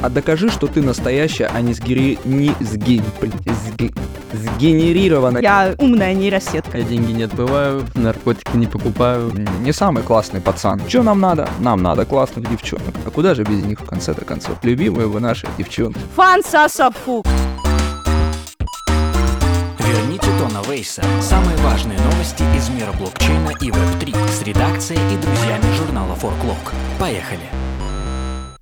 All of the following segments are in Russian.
А докажи, что ты настоящая, а не сгери... не сги... сги... сгенерированная. Я умная нейросетка. Я деньги не отбываю, наркотики не покупаю. Не самый классный пацан. Что нам надо? Нам надо классных девчонок. А куда же без них в конце-то концов? Любимые вы наши девчонки. Фан Сасафу. Верните Тона Вейса. Самые важные новости из мира блокчейна и Web3 с редакцией и друзьями журнала Forklog. Поехали!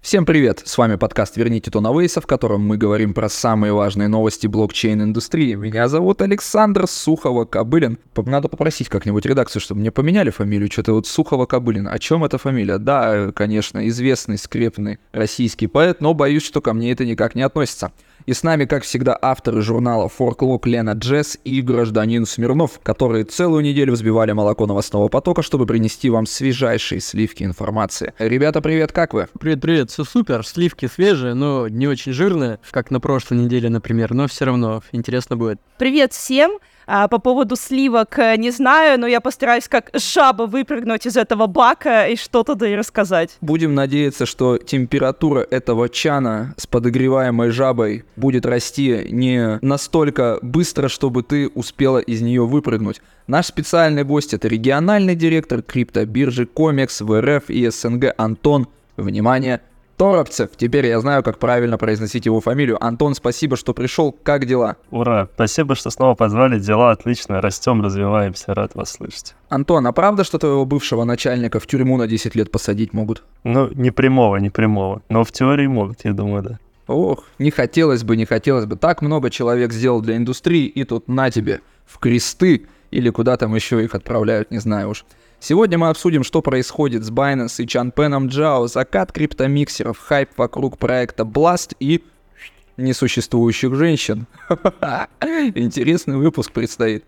Всем привет! С вами подкаст «Верните Тона Вейса», в котором мы говорим про самые важные новости блокчейн-индустрии. Меня зовут Александр Сухова-Кобылин. Надо попросить как-нибудь редакцию, чтобы мне поменяли фамилию. Что-то вот Сухова-Кобылин. О чем эта фамилия? Да, конечно, известный, скрепный российский поэт, но боюсь, что ко мне это никак не относится. И с нами, как всегда, авторы журнала Форклок Лена Джесс и гражданин Смирнов, которые целую неделю взбивали молоко новостного потока, чтобы принести вам свежайшие сливки информации. Ребята, привет, как вы? Привет-привет, все супер, сливки свежие, но не очень жирные, как на прошлой неделе, например, но все равно интересно будет. Привет всем. А, по поводу сливок э, не знаю, но я постараюсь как жаба выпрыгнуть из этого бака и что-то да и рассказать. Будем надеяться, что температура этого чана с подогреваемой жабой будет расти не настолько быстро, чтобы ты успела из нее выпрыгнуть. Наш специальный гость это региональный директор криптобиржи Комекс в РФ и СНГ Антон. Внимание, Торопцев. Теперь я знаю, как правильно произносить его фамилию. Антон, спасибо, что пришел. Как дела? Ура! Спасибо, что снова позвали. Дела отлично. Растем, развиваемся. Рад вас слышать. Антон, а правда, что твоего бывшего начальника в тюрьму на 10 лет посадить могут? Ну, не прямого, не прямого. Но в теории могут, я думаю, да. Ох, не хотелось бы, не хотелось бы. Так много человек сделал для индустрии, и тут на тебе, в кресты, или куда там еще их отправляют, не знаю уж. Сегодня мы обсудим, что происходит с Binance и Чанпеном Джао, закат криптомиксеров, хайп вокруг проекта Blast и несуществующих женщин. Интересный выпуск предстоит.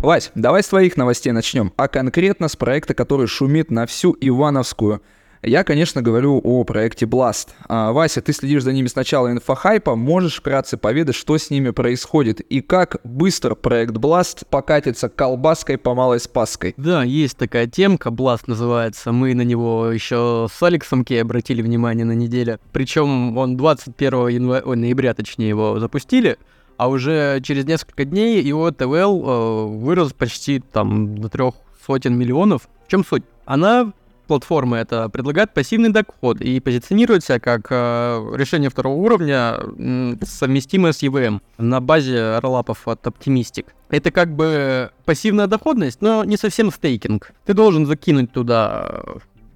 Вась, давай с твоих новостей начнем, а конкретно с проекта, который шумит на всю Ивановскую – я, конечно, говорю о проекте Blast. А, Вася, ты следишь за ними с начала инфохайпа, можешь вкратце поведать, что с ними происходит и как быстро проект Blast покатится колбаской по малой спаской? Да, есть такая темка, Blast называется. Мы на него еще с Алексом Кей обратили внимание на неделю. Причем он 21 января, ой, ноября, точнее, его запустили а уже через несколько дней его ТВЛ э, вырос почти там до трех сотен миллионов. В чем суть? Она платформы это предлагает пассивный доход и позиционирует себя как э, решение второго уровня, совместимое с EVM на базе роллапов от Optimistic. Это как бы пассивная доходность, но не совсем стейкинг. Ты должен закинуть туда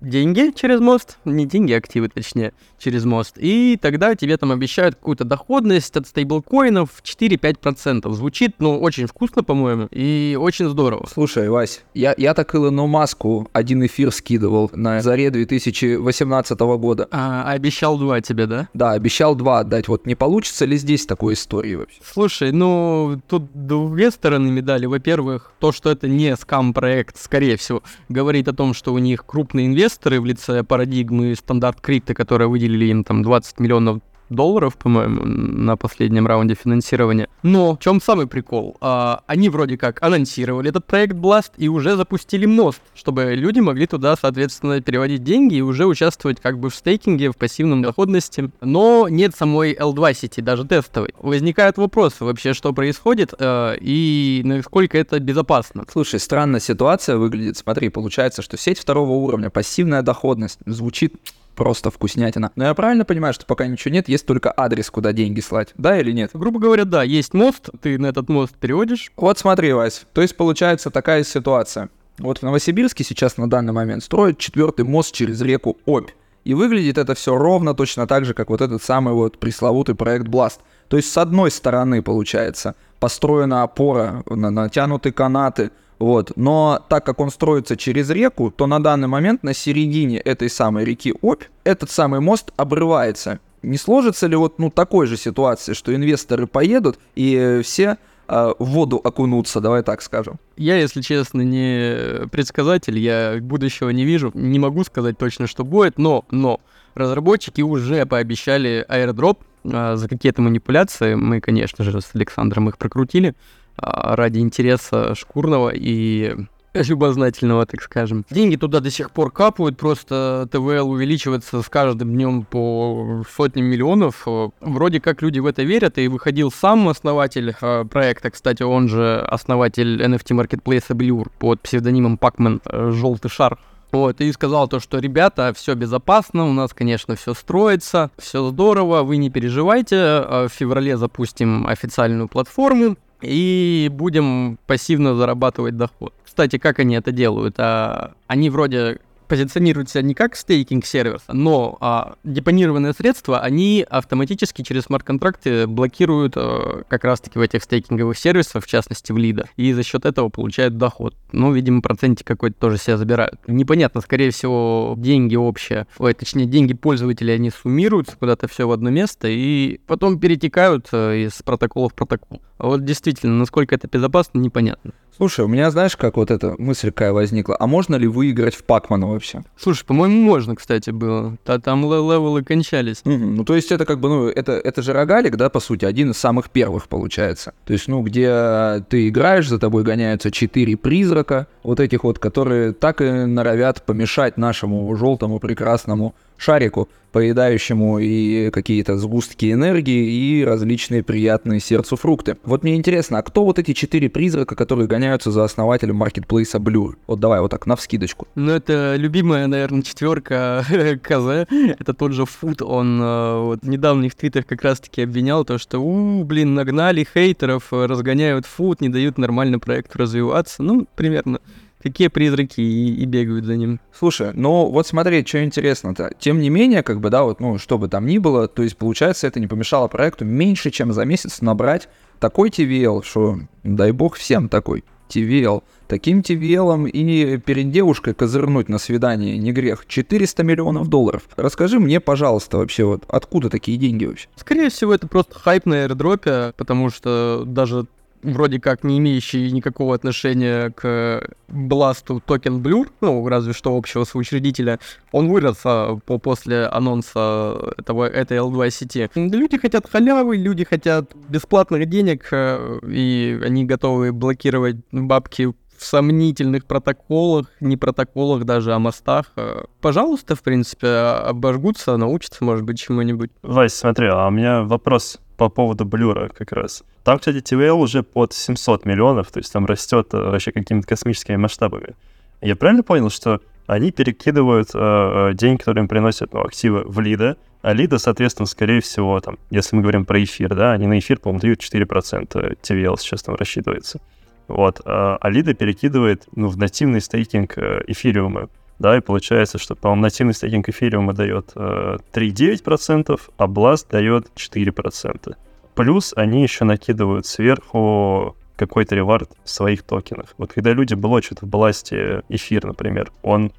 деньги через мост, не деньги, а активы точнее, через мост, и тогда тебе там обещают какую-то доходность от стейблкоинов 4-5%. Звучит, ну, очень вкусно, по-моему, и очень здорово. Слушай, Вась, я, я так Илону Маску один эфир скидывал на заре 2018 года. А, обещал два тебе, да? Да, обещал два отдать. Вот не получится ли здесь такой истории вообще? Слушай, ну, тут две стороны медали. Во-первых, то, что это не скам-проект, скорее всего, говорит о том, что у них инвестор, инвесторы в лице парадигмы стандарт крипто, которые выделили им там 20 миллионов долларов, по-моему, на последнем раунде финансирования. Но в чем самый прикол? А, они вроде как анонсировали этот проект Blast и уже запустили мост, чтобы люди могли туда, соответственно, переводить деньги и уже участвовать как бы в стейкинге, в пассивном доходности. Но нет самой L2 сети, даже тестовой. Возникают вопросы вообще, что происходит э, и насколько это безопасно. Слушай, странная ситуация выглядит. Смотри, получается, что сеть второго уровня, пассивная доходность, звучит просто вкуснятина. Но я правильно понимаю, что пока ничего нет, есть только адрес, куда деньги слать, да или нет? Грубо говоря, да, есть мост, ты на этот мост переводишь. Вот смотри, Вась, то есть получается такая ситуация. Вот в Новосибирске сейчас на данный момент строят четвертый мост через реку Обь. И выглядит это все ровно точно так же, как вот этот самый вот пресловутый проект Blast. То есть с одной стороны, получается, построена опора, натянуты канаты, вот. Но так как он строится через реку, то на данный момент на середине этой самой реки Обь этот самый мост обрывается. Не сложится ли вот ну, такой же ситуации, что инвесторы поедут и все э, в воду окунутся, давай так скажем? Я, если честно, не предсказатель, я будущего не вижу, не могу сказать точно, что будет, но, но разработчики уже пообещали airdrop э, за какие-то манипуляции. Мы, конечно же, с Александром их прокрутили. А, ради интереса шкурного и любознательного, так скажем. Деньги туда до сих пор капают, просто ТВЛ увеличивается с каждым днем по сотням миллионов. Вроде как люди в это верят, и выходил сам основатель э, проекта, кстати, он же основатель NFT маркетплейса Blur под псевдонимом Пакмен э, Желтый шар. Вот, и сказал то, что, ребята, все безопасно, у нас, конечно, все строится, все здорово, вы не переживайте, э, в феврале запустим официальную платформу, и будем пассивно зарабатывать доход. Кстати, как они это делают? А, они вроде позиционируют себя не как стейкинг-сервис, но а, депонированные средства, они автоматически через смарт-контракты блокируют а, как раз-таки в этих стейкинговых сервисах, в частности в лида, и за счет этого получают доход. Ну, видимо, процентик какой-то тоже себя забирают. Непонятно, скорее всего, деньги общие, ой, точнее, деньги пользователей, они суммируются куда-то все в одно место и потом перетекают а, из протокола в протокол. А вот действительно, насколько это безопасно, непонятно. Слушай, у меня, знаешь, как вот эта мысль какая возникла? А можно ли выиграть в Пакмана вообще? Слушай, по-моему, можно, кстати, было. Та там левелы кончались. Угу. Ну, то есть это как бы, ну, это, это же рогалик, да, по сути, один из самых первых получается. То есть, ну, где ты играешь, за тобой гоняются четыре призрака, вот этих вот, которые так и норовят помешать нашему желтому прекрасному шарику, поедающему и какие-то сгустки энергии и различные приятные сердцу фрукты. Вот мне интересно, а кто вот эти четыре призрака, которые гоняются за основателем маркетплейса Blue? Вот давай вот так, на вскидочку. Ну, это любимая, наверное, четверка КЗ. Это тот же Фуд. Он э, вот, недавно в твиттерах как раз-таки обвинял то, что, у, блин, нагнали хейтеров, разгоняют Фуд, не дают нормально проекту развиваться. Ну, примерно Какие призраки и, и бегают за ним. Слушай, ну вот смотри, что интересно-то. Тем не менее, как бы, да, вот, ну, что бы там ни было, то есть, получается, это не помешало проекту меньше, чем за месяц набрать такой TVL, что, дай бог, всем такой TVL. Таким TVL и перед девушкой козырнуть на свидание не грех. 400 миллионов долларов. Расскажи мне, пожалуйста, вообще вот откуда такие деньги вообще? Скорее всего, это просто хайп на аирдропе, потому что даже вроде как не имеющий никакого отношения к Бласту токен Blur, ну, разве что общего соучредителя, он вырос а, по, после анонса этого, этой L2 сети. Люди хотят халявы, люди хотят бесплатных денег, а, и они готовы блокировать бабки в сомнительных протоколах, не протоколах даже, а мостах. А, пожалуйста, в принципе, обожгутся, научатся, может быть, чему-нибудь. Вась, смотри, а у меня вопрос по поводу Блюра как раз. Там, кстати, TVL уже под 700 миллионов, то есть там растет э, вообще какими-то космическими масштабами. Я правильно понял, что они перекидывают э, э, деньги, которые им приносят ну, активы в лида, а лида, соответственно, скорее всего, там, если мы говорим про эфир, да, они на эфир, по-моему, дают 4% TVL сейчас там рассчитывается. Вот, а, а лида перекидывает ну, в нативный стейкинг э, эфириума да, и получается, что, по-моему, нативный стейкинг эфириума дает э, 3,9%, а Blast дает 4%. Плюс они еще накидывают сверху какой-то ревард в своих токенах. Вот когда люди блочат в Бласте эфир, например, он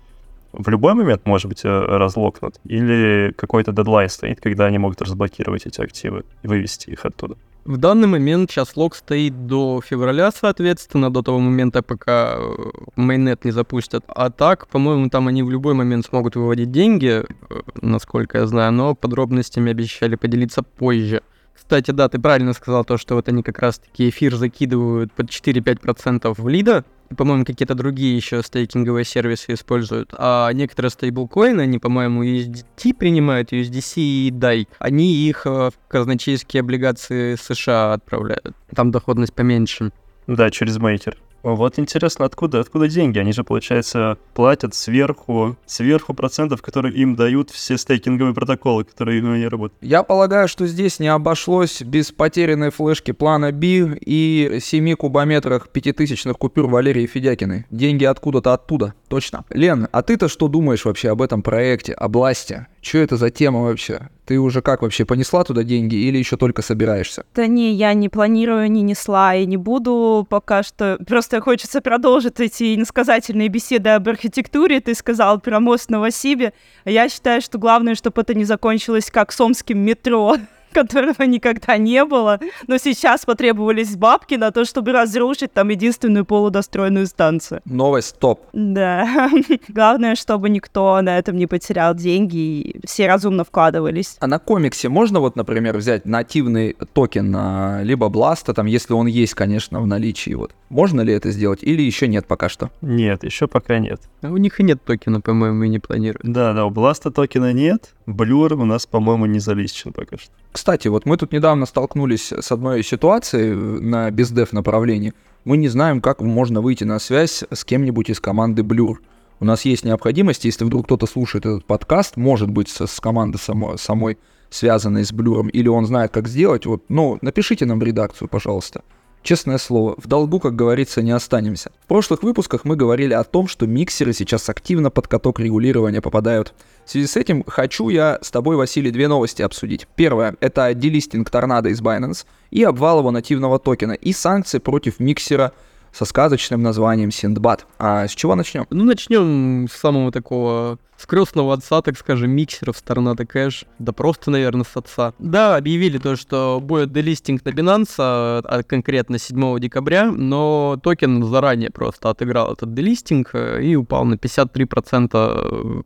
в любой момент может быть э, разлокнут, или какой-то дедлайн стоит, когда они могут разблокировать эти активы и вывести их оттуда. В данный момент сейчас лог стоит до февраля, соответственно, до того момента, пока майнет не запустят. А так, по-моему, там они в любой момент смогут выводить деньги, э, насколько я знаю, но подробностями обещали поделиться позже. Кстати, да, ты правильно сказал то, что вот они как раз-таки эфир закидывают под 4-5% в лида, по-моему, какие-то другие еще стейкинговые сервисы используют. А некоторые стейблкоины, они, по-моему, USDT принимают, USDC и DAI. Они их в казначейские облигации США отправляют. Там доходность поменьше. Да, через мейкер. Вот интересно, откуда, откуда деньги? Они же, получается, платят сверху, сверху процентов, которые им дают все стейкинговые протоколы, которые они работают. Я полагаю, что здесь не обошлось без потерянной флешки плана B и 7 кубометрах пятитысячных купюр Валерии Федякиной. Деньги откуда-то оттуда, точно. Лен, а ты-то что думаешь вообще об этом проекте, об власти? Что это за тема вообще? Ты уже как вообще понесла туда деньги или еще только собираешься? Да не, я не планирую, не несла и не буду пока что. Просто хочется продолжить эти иносказательные беседы об архитектуре. Ты сказал про мост в Новосибе. Я считаю, что главное, чтобы это не закончилось как с омским метро. которого никогда не было, но сейчас потребовались бабки на то, чтобы разрушить там единственную полудостроенную станцию. Новость топ. Да. Главное, чтобы никто на этом не потерял деньги, и все разумно вкладывались. А на комиксе можно вот, например, взять нативный токен либо Blast а, там, если он есть, конечно, в наличии, вот. Можно ли это сделать или еще нет пока что? Нет, еще пока нет. А у них и нет токена, по-моему, и не планируют. Да, да, у Blast а токена нет, Blur у нас, по-моему, не залистен пока что. Кстати, вот мы тут недавно столкнулись с одной ситуацией на биздев направлении. Мы не знаем, как можно выйти на связь с кем-нибудь из команды Blur. У нас есть необходимость, если вдруг кто-то слушает этот подкаст, может быть, с, с командой само, самой связанной с Blur ом, или он знает, как сделать, вот, ну, напишите нам в редакцию, пожалуйста. Честное слово, в долгу, как говорится, не останемся. В прошлых выпусках мы говорили о том, что миксеры сейчас активно под каток регулирования попадают. В связи с этим хочу я с тобой, Василий, две новости обсудить. Первое — это делистинг торнадо из Binance и обвал его нативного токена, и санкции против миксера со сказочным названием Синдбад. А с чего начнем? Ну, начнем с самого такого крестного отца, так скажем, миксеров с Tornado Cash, да просто, наверное, с отца. Да, объявили то, что будет делистинг на Binance, а конкретно 7 декабря, но токен заранее просто отыграл этот делистинг э, и упал на 53%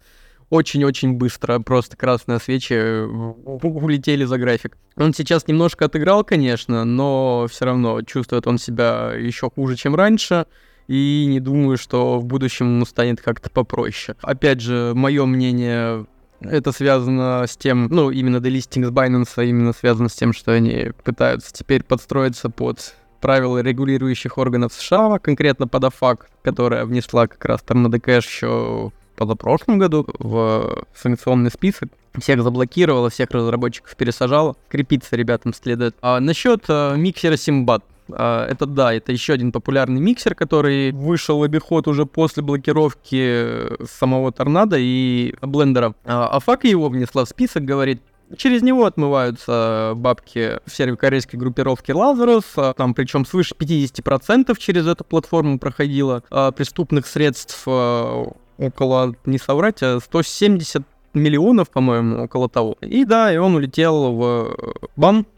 очень-очень быстро, просто красные свечи улетели за график. Он сейчас немножко отыграл, конечно, но все равно чувствует он себя еще хуже, чем раньше и не думаю, что в будущем ему станет как-то попроще. Опять же, мое мнение, это связано с тем, ну, именно делистинг с Binance, именно связано с тем, что они пытаются теперь подстроиться под правила регулирующих органов США, конкретно под АФАК, которая внесла как раз там на еще позапрошлом году в санкционный список. Всех заблокировала, всех разработчиков пересажала. Крепиться ребятам следует. А насчет а, миксера Симбат. А, это да, это еще один популярный миксер, который вышел в обиход уже после блокировки самого торнадо и блендера. А, Афак его внесла в список, говорит, Через него отмываются бабки в северокорейской группировке Lazarus, а, там причем свыше 50% через эту платформу проходило а, преступных средств а, около, не соврать, а 170 миллионов, по-моему, около того. И да, и он улетел в бан, а,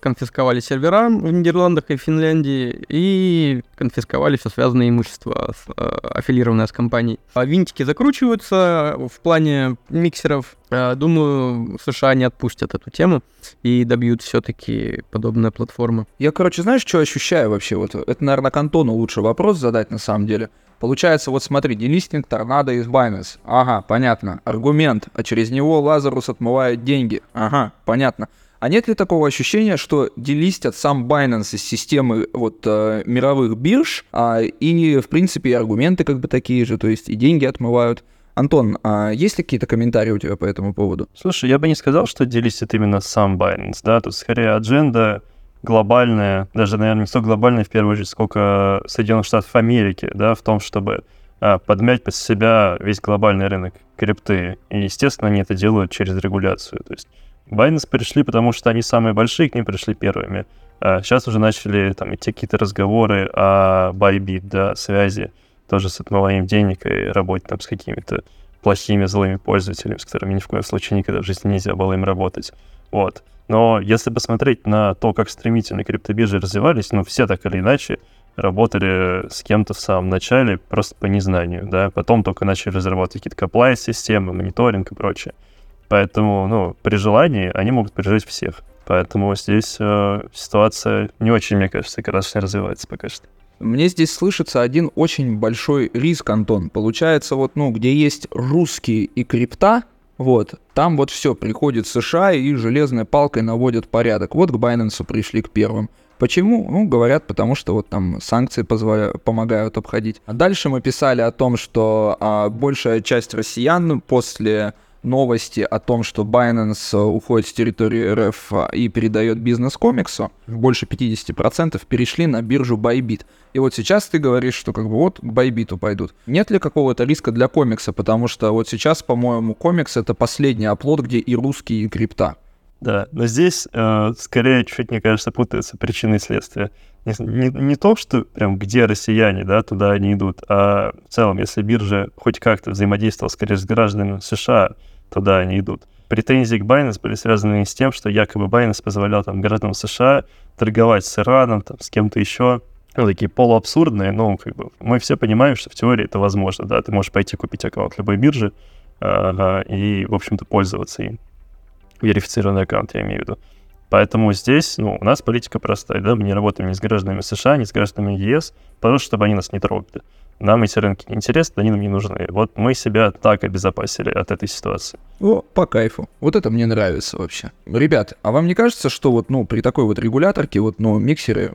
конфисковали сервера в Нидерландах и Финляндии и конфисковали все связанное имущество, с, э, аффилированное с компанией. А винтики закручиваются в плане миксеров. А, думаю, США не отпустят эту тему и добьют все-таки подобная платформа. Я, короче, знаешь, что ощущаю вообще? Вот это, наверное, к Антону лучше вопрос задать на самом деле. Получается, вот смотри, делистинг торнадо из Binance. Ага, понятно. Аргумент. А через него Лазарус отмывает деньги. Ага, понятно. А нет ли такого ощущения, что делистят сам Binance из системы вот э, мировых бирж, а, и, в принципе, и аргументы как бы такие же, то есть и деньги отмывают? Антон, а есть ли какие-то комментарии у тебя по этому поводу? Слушай, я бы не сказал, что делистит именно сам Binance, да, тут скорее адженда глобальная, даже, наверное, не столько глобальная в первую очередь, сколько Соединенных Штатов Америки, да, в том, чтобы а, подмять под себя весь глобальный рынок крипты. И, естественно, они это делают через регуляцию. То есть Binance пришли, потому что они самые большие, к ним пришли первыми. А сейчас уже начали там идти какие-то разговоры о Bybit, да, связи тоже с отмыванием денег и работе там с какими-то плохими, злыми пользователями, с которыми ни в коем случае никогда в жизни нельзя было им работать. Вот. Но если посмотреть на то, как стремительно криптобиржи развивались, ну, все так или иначе работали с кем-то в самом начале просто по незнанию, да, потом только начали разрабатывать какие-то комплайс-системы, мониторинг и прочее. Поэтому, ну, при желании они могут пережить всех. Поэтому здесь э, ситуация не очень, мне кажется, красочно развивается пока что. Мне здесь слышится один очень большой риск, Антон. Получается, вот, ну, где есть русские и крипта, вот, там вот все, приходит США и железной палкой наводят порядок. Вот к Байненсу пришли к первым. Почему? Ну, говорят, потому что вот там санкции позволяют, помогают обходить. А дальше мы писали о том, что а, большая часть россиян после новости о том, что Binance э, уходит с территории РФ э, и передает бизнес комиксу, больше 50% перешли на биржу Bybit. И вот сейчас ты говоришь, что как бы вот к Bybit пойдут. Нет ли какого-то риска для комикса? Потому что вот сейчас, по-моему, комикс это последний оплот, где и русские, и крипта. Да, но здесь э, скорее чуть, мне кажется, путаются причины и следствия. Не, не, не то, что прям где россияне, да, туда они идут, а в целом, если биржа хоть как-то взаимодействовала скорее с гражданами США, туда они идут. претензии к Binance были связаны с тем, что якобы Binance позволял там гражданам США торговать с Ираном, там, с кем-то еще. Ну, такие полуабсурдные, но как бы мы все понимаем, что в теории это возможно, да, ты можешь пойти купить аккаунт любой биржи э, и, в общем-то, пользоваться им. Верифицированный аккаунт, я имею в виду. Поэтому здесь, ну, у нас политика простая, да, мы не работаем ни с гражданами США, ни с гражданами ЕС, просто чтобы они нас не трогали. Нам эти рынки не интересны, они нам не нужны. Вот мы себя так обезопасили от этой ситуации. О, по кайфу. Вот это мне нравится вообще. Ребят, а вам не кажется, что вот, ну, при такой вот регуляторке, вот, ну, миксеры,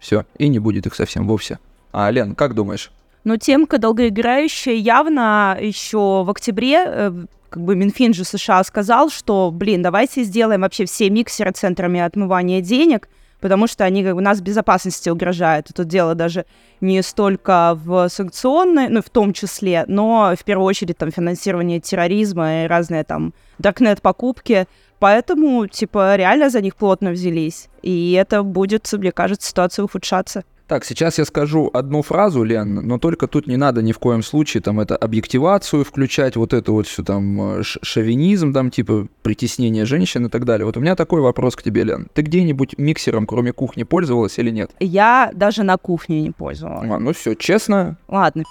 все, и не будет их совсем вовсе? А, Лен, как думаешь? Но темка долгоиграющая явно еще в октябре э, как бы Минфин же США сказал, что, блин, давайте сделаем вообще все миксеры центрами отмывания денег, потому что они как бы нас безопасности угрожают. Это дело даже не столько в санкционной, ну, в том числе, но в первую очередь там финансирование терроризма и разные там даркнет-покупки. Поэтому, типа, реально за них плотно взялись. И это будет, мне кажется, ситуация ухудшаться. Так, сейчас я скажу одну фразу, Лен, но только тут не надо ни в коем случае там это объективацию включать, вот это вот все там э, шовинизм, там типа притеснение женщин и так далее. Вот у меня такой вопрос к тебе, Лен. Ты где-нибудь миксером, кроме кухни, пользовалась или нет? Я даже на кухне не пользовалась. А, ну все, честно. Ладно,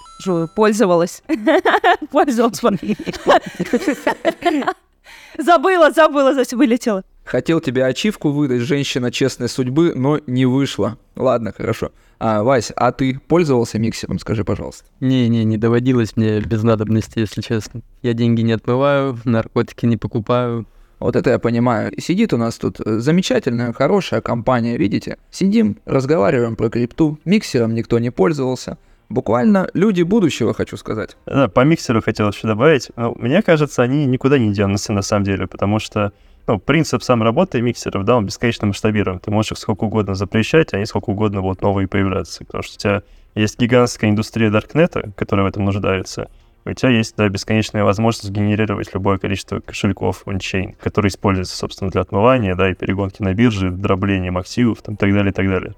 пользовалась. Пользовалась. Забыла, забыла, вылетела. Хотел тебе ачивку выдать, женщина честной судьбы, но не вышло. Ладно, хорошо. А, Вась, а ты пользовался миксером, скажи, пожалуйста? Не-не, не доводилось мне без надобности, если честно. Я деньги не отмываю, наркотики не покупаю. Вот это я понимаю. Сидит у нас тут замечательная, хорошая компания, видите? Сидим, разговариваем про крипту, миксером никто не пользовался. Буквально люди будущего, хочу сказать. Да, по миксеру хотел еще добавить. Ну, мне кажется, они никуда не денутся на самом деле, потому что ну, принцип сам работы миксеров, да, он бесконечно масштабирован. Ты можешь их сколько угодно запрещать, а они сколько угодно будут новые появляться. Потому что у тебя есть гигантская индустрия Даркнета, которая в этом нуждается. У тебя есть, да, бесконечная возможность генерировать любое количество кошельков ончейн, которые используются, собственно, для отмывания, да, и перегонки на бирже, дроблением активов, там, так далее, так далее.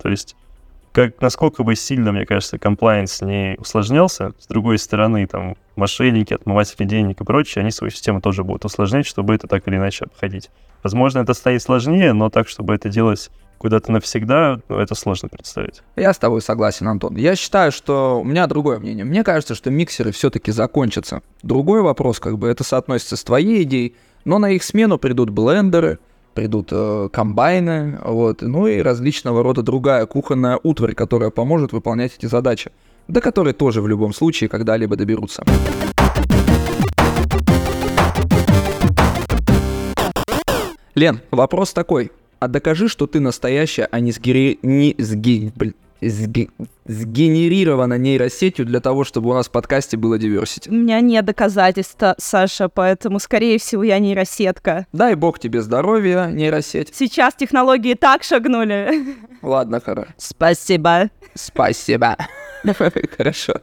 То есть как, насколько бы сильно, мне кажется, комплайенс не усложнялся, с другой стороны, там, мошенники, отмыватели денег и прочее, они свою систему тоже будут усложнять, чтобы это так или иначе обходить. Возможно, это станет сложнее, но так, чтобы это делать куда-то навсегда, ну, это сложно представить. Я с тобой согласен, Антон. Я считаю, что у меня другое мнение. Мне кажется, что миксеры все-таки закончатся. Другой вопрос, как бы это соотносится с твоей идеей, но на их смену придут блендеры, придут э, комбайны, вот, ну и различного рода другая кухонная утварь, которая поможет выполнять эти задачи, до которой тоже в любом случае когда-либо доберутся. Лен, вопрос такой. А докажи, что ты настоящая, а не сгери... не сги... Блин, сги... сгенерирована нейросетью для того, чтобы у нас в подкасте было диверсити. У меня нет доказательств, Саша, поэтому, скорее всего, я нейросетка. Дай бог тебе здоровья, нейросеть. Сейчас технологии так шагнули. Ладно, хорошо. Спасибо. Спасибо. Хорошо.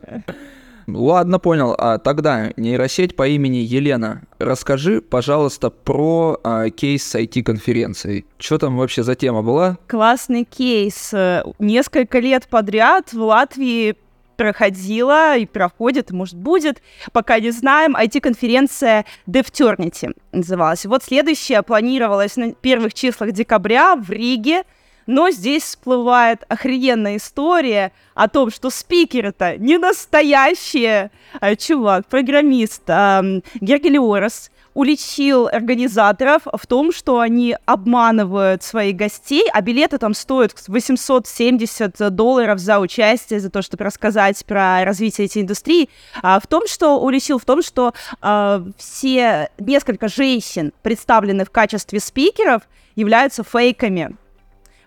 Ладно, понял. А тогда нейросеть по имени Елена. Расскажи, пожалуйста, про а, кейс с IT-конференцией. Что там вообще за тема была? Классный кейс. Несколько лет подряд в Латвии проходила и проходит, может, будет, пока не знаем, IT-конференция DevTernity называлась. Вот следующая планировалась на первых числах декабря в Риге, но здесь всплывает охрененная история о том, что спикеры-то не настоящие. А, чувак, программист а, Гергелиорос уличил организаторов в том, что они обманывают своих гостей, а билеты там стоят 870 долларов за участие, за то, чтобы рассказать про развитие этой индустрии, а в том, что уличил в том, что а, все несколько женщин, представленных в качестве спикеров, являются фейками.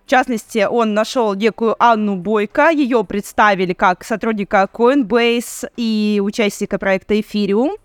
В частности, он нашел некую Анну Бойко, ее представили как сотрудника Coinbase и участника проекта Ethereum.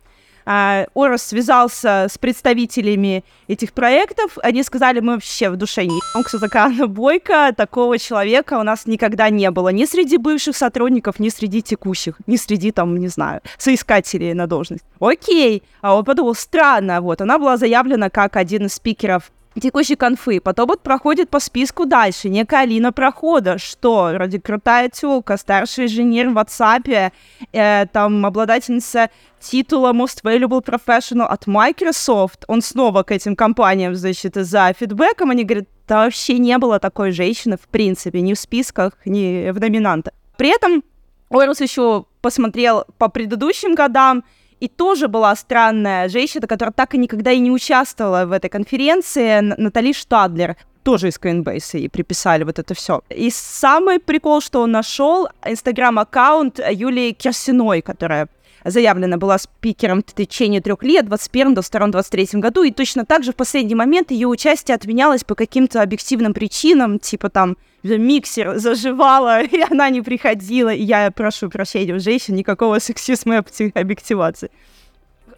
Uh, Орос связался с представителями этих проектов. Они сказали, мы вообще в душе не кто такая Анна Бойко. Такого человека у нас никогда не было. Ни среди бывших сотрудников, ни среди текущих, ни среди, там, не знаю, соискателей на должность. Окей. А он подумал, странно, вот. Она была заявлена как один из спикеров текущей конфы. Потом вот проходит по списку дальше. Некая Алина Прохода, что ради крутая тёлка, старший инженер в WhatsApp, э, там обладательница титула Most Valuable Professional от Microsoft. Он снова к этим компаниям, значит, за фидбэком. Они говорят, да вообще не было такой женщины, в принципе, ни в списках, ни в номинантах. При этом Орус еще посмотрел по предыдущим годам, и тоже была странная женщина, которая так и никогда и не участвовала в этой конференции, Натали Штадлер тоже из Coinbase, и приписали вот это все. И самый прикол, что он нашел, инстаграм-аккаунт Юлии Керсиной, которая заявлена была спикером в течение трех лет, 21 22 23 году, и точно так же в последний момент ее участие отменялось по каким-то объективным причинам, типа там миксер заживала, и она не приходила, и я прошу прощения у женщин, никакого сексизма и объективации.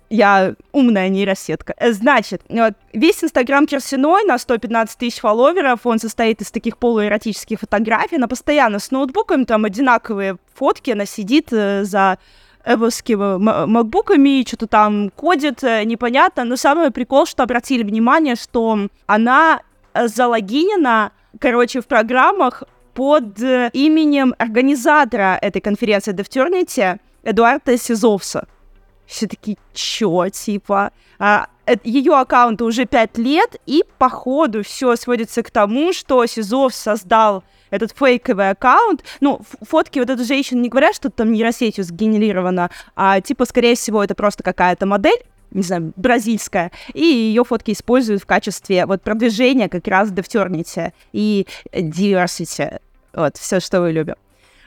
Я умная нейросетка. Э, значит, весь Инстаграм Керсиной на 115 тысяч фолловеров, он состоит из таких полуэротических фотографий, она постоянно с ноутбуком, там одинаковые фотки, она сидит э, за эвовскими макбуками, что-то там кодит, э, непонятно. Но самый прикол, что обратили внимание, что она залогинена, короче, в программах под э, именем организатора этой конференции Девтернити Эдуарда Сизовса. Все таки чё, типа? А, ее аккаунту уже пять лет, и по ходу все сводится к тому, что Сизов создал этот фейковый аккаунт. Ну, фотки вот этой женщины не говорят, что там нейросетью сгенерировано, а типа, скорее всего, это просто какая-то модель, не знаю, бразильская, и ее фотки используют в качестве вот продвижения как раз Девтернити и diversity. Вот, все, что вы любим.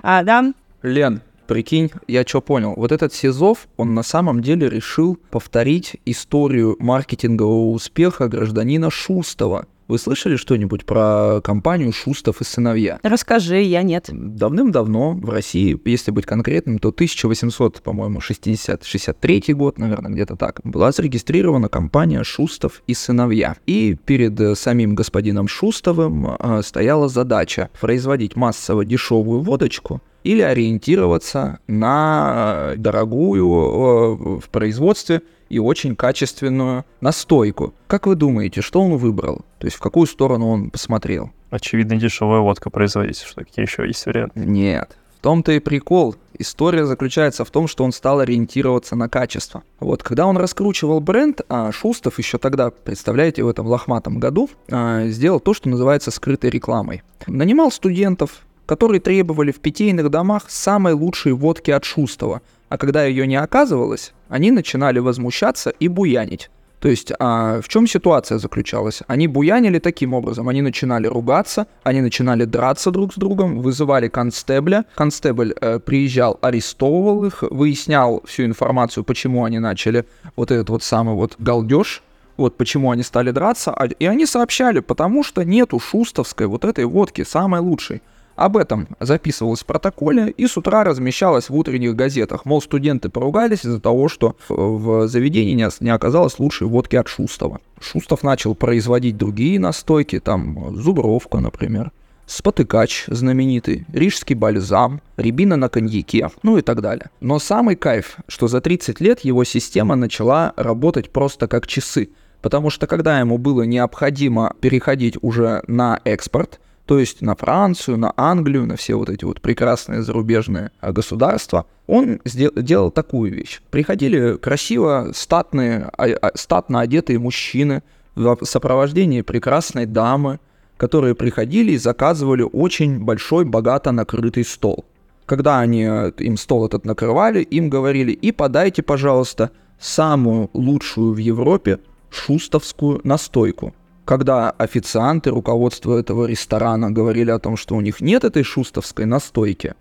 А, да? Лен, прикинь, я что понял, вот этот Сизов, он на самом деле решил повторить историю маркетингового успеха гражданина Шустова. Вы слышали что-нибудь про компанию Шустов и сыновья? Расскажи, я нет. Давным-давно в России, если быть конкретным, то 1800, по-моему, 60, 63 год, наверное, где-то так, была зарегистрирована компания Шустов и сыновья. И перед э, самим господином Шустовым э, стояла задача производить массово дешевую водочку, или ориентироваться на э, дорогую в производстве и очень качественную настойку. Как вы думаете, что он выбрал? То есть в какую сторону он посмотрел? Очевидно, дешевая водка производить. Что какие еще есть варианты? Нет. В том-то и прикол. История заключается в том, что он стал ориентироваться на качество. Вот, когда он раскручивал бренд, а Шустов еще тогда, представляете, в этом лохматом году, а, сделал то, что называется скрытой рекламой. Нанимал студентов, которые требовали в питейных домах самой лучшей водки от Шустова, а когда ее не оказывалось, они начинали возмущаться и буянить. То есть а, в чем ситуация заключалась? Они буянили таким образом, они начинали ругаться, они начинали драться друг с другом, вызывали констебля, констебль э, приезжал, арестовывал их, выяснял всю информацию, почему они начали вот этот вот самый вот галдеж, вот почему они стали драться, а, и они сообщали, потому что нету шустовской вот этой водки, самой лучшей. Об этом записывалось в протоколе и с утра размещалось в утренних газетах. Мол, студенты поругались из-за того, что в заведении не, оказалось лучшей водки от Шустова. Шустов начал производить другие настойки, там зубровка, например спотыкач знаменитый, рижский бальзам, рябина на коньяке, ну и так далее. Но самый кайф, что за 30 лет его система начала работать просто как часы, потому что когда ему было необходимо переходить уже на экспорт, то есть на Францию, на Англию, на все вот эти вот прекрасные зарубежные а, государства, он делал такую вещь. Приходили красиво статные, а, а, статно одетые мужчины в сопровождении прекрасной дамы, которые приходили и заказывали очень большой, богато накрытый стол. Когда они э, им стол этот накрывали, им говорили, и подайте, пожалуйста, самую лучшую в Европе шустовскую настойку когда официанты, руководство этого ресторана говорили о том, что у них нет этой шустовской настойки,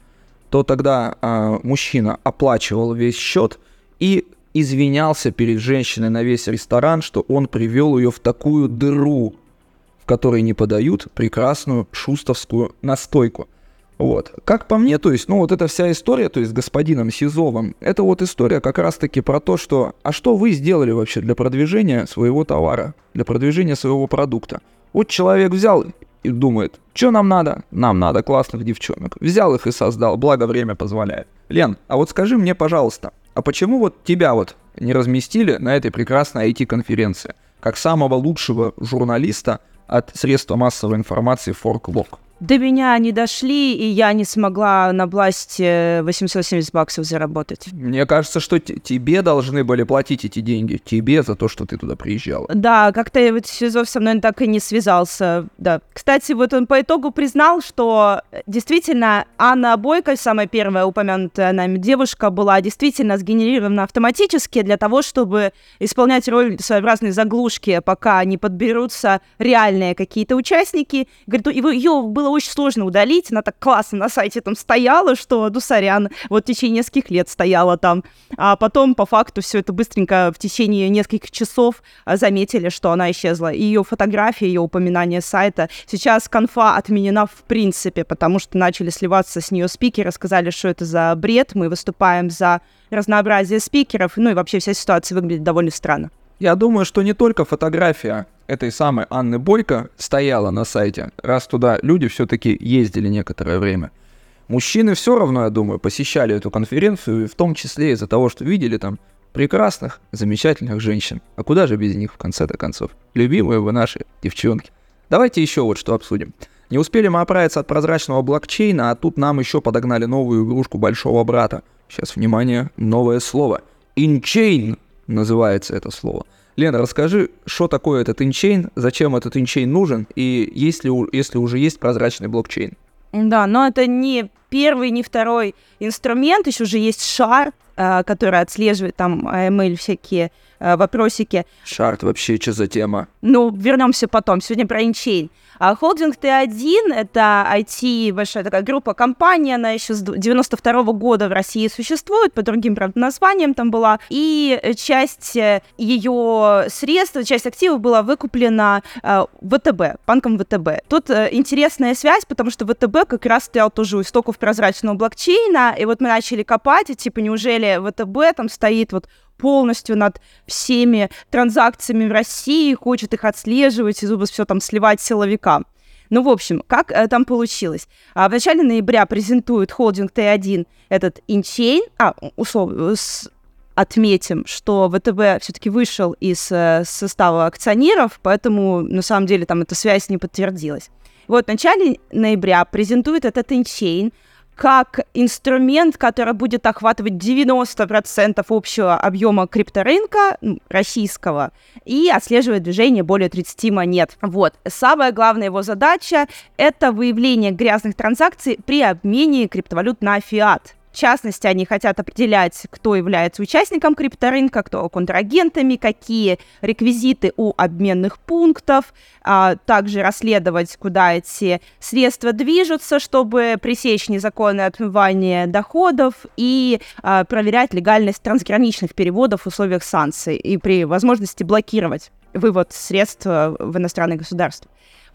то тогда э, мужчина оплачивал весь счет и извинялся перед женщиной на весь ресторан, что он привел ее в такую дыру, в которой не подают прекрасную шустовскую настойку. Вот. Как по мне, то есть, ну вот эта вся история, то есть с господином Сизовым, это вот история как раз-таки про то, что, а что вы сделали вообще для продвижения своего товара, для продвижения своего продукта? Вот человек взял и думает, что нам надо? Нам надо классных девчонок. Взял их и создал, благо время позволяет. Лен, а вот скажи мне, пожалуйста, а почему вот тебя вот не разместили на этой прекрасной IT-конференции? как самого лучшего журналиста от средства массовой информации Forklog? До меня они дошли, и я не смогла на бласте 870 баксов заработать. Мне кажется, что тебе должны были платить эти деньги. Тебе за то, что ты туда приезжала. Да, как-то вот Сизов со мной так и не связался, да. Кстати, вот он по итогу признал, что э, действительно Анна Бойко, самая первая упомянутая нами девушка, была действительно сгенерирована автоматически для того, чтобы исполнять роль своеобразной заглушки, пока не подберутся реальные какие-то участники. Говорит, его- ее было очень сложно удалить, она так классно на сайте там стояла, что, ну, сорян, вот в течение нескольких лет стояла там. А потом, по факту, все это быстренько в течение нескольких часов а, заметили, что она исчезла. И ее фотография, ее упоминание сайта. Сейчас конфа отменена в принципе, потому что начали сливаться с нее спикеры, сказали, что это за бред, мы выступаем за разнообразие спикеров, ну и вообще вся ситуация выглядит довольно странно. Я думаю, что не только фотография этой самой Анны Бойко стояла на сайте, раз туда люди все-таки ездили некоторое время. Мужчины все равно, я думаю, посещали эту конференцию, в том числе из-за того, что видели там прекрасных, замечательных женщин. А куда же без них в конце-то концов? Любимые вы наши девчонки. Давайте еще вот что обсудим. Не успели мы оправиться от прозрачного блокчейна, а тут нам еще подогнали новую игрушку большого брата. Сейчас, внимание, новое слово. Инчейн называется это слово. Лена, расскажи, что такое этот инчейн, зачем этот инчейн нужен, и есть ли, если уже есть прозрачный блокчейн? Да, но это не первый, не второй инструмент, еще же есть шар, э, который отслеживает там AML всякие э, вопросики. Шарт вообще, что за тема? Ну, вернемся потом. Сегодня про инчейн. А холдинг Т1 — это IT, большая такая группа, компания, она еще с 92 года в России существует, по другим, правда, названиям там была, и э, часть э, ее средств, часть активов была выкуплена э, ВТБ, банком ВТБ. Тут э, интересная связь, потому что ВТБ как раз стоял тоже у истоков прозрачного блокчейна, и вот мы начали копать, и типа, неужели ВТБ там стоит вот полностью над всеми транзакциями в России, хочет их отслеживать и зубы все там сливать силовикам. Ну, в общем, как э, там получилось? А, в начале ноября презентует холдинг Т1 этот инчейн, а, условно, с- отметим, что ВТБ все-таки вышел из э, состава акционеров, поэтому на самом деле там эта связь не подтвердилась. Вот в начале ноября презентует этот инчейн как инструмент, который будет охватывать 90% общего объема крипторынка ну, российского и отслеживать движение более 30 монет. Вот. Самая главная его задача — это выявление грязных транзакций при обмене криптовалют на фиат. Частности, они хотят определять, кто является участником крипторынка, кто контрагентами, какие реквизиты у обменных пунктов, а также расследовать, куда эти средства движутся, чтобы пресечь незаконное отмывание доходов и а, проверять легальность трансграничных переводов в условиях санкций и при возможности блокировать вывод средств в иностранные государства.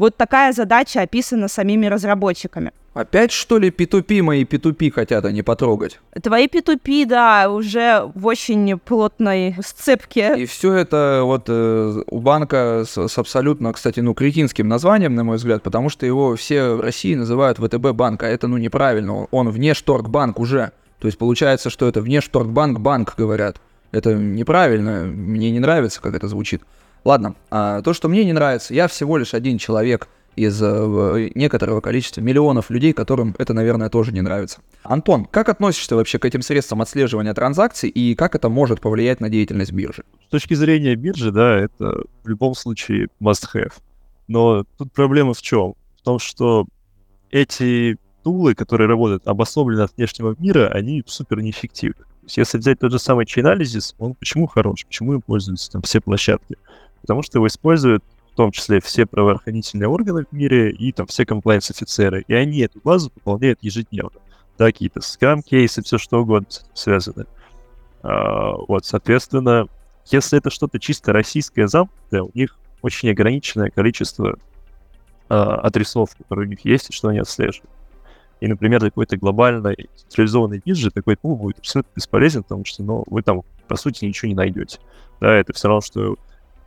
Вот такая задача описана самими разработчиками. Опять что ли P2P мои P2P хотят они потрогать? Твои P2P, да, уже в очень плотной сцепке. И все это вот э, у банка с, с абсолютно, кстати, ну, кретинским названием, на мой взгляд, потому что его все в России называют ВТБ банк, а это, ну, неправильно, он, он внешторгбанк уже. То есть получается, что это внешторгбанк банк, говорят. Это неправильно, мне не нравится, как это звучит. Ладно, а то, что мне не нравится, я всего лишь один человек из э, некоторого количества миллионов людей, которым это, наверное, тоже не нравится. Антон, как относишься вообще к этим средствам отслеживания транзакций и как это может повлиять на деятельность биржи? С точки зрения биржи, да, это в любом случае must-have. Но тут проблема в чем? В том, что эти тулы, которые работают обособленно от внешнего мира, они супер неэффективны. То есть если взять тот же самый Chainalysis, он почему хорош? Почему им пользуются там все площадки? Потому что его используют в том числе все правоохранительные органы в мире и там все комплайнс-офицеры. И они эту базу пополняют ежедневно. Да, какие-то скам-кейсы, все что угодно связано. А, вот, соответственно, если это что-то чисто российское замкнутое, у них очень ограниченное количество а, адресов, которые у них есть, и что они отслеживают. И, например, какой-то глобальной централизованной биржи такой пул будет абсолютно бесполезен, потому что ну, вы там, по сути, ничего не найдете. Да, это все равно, что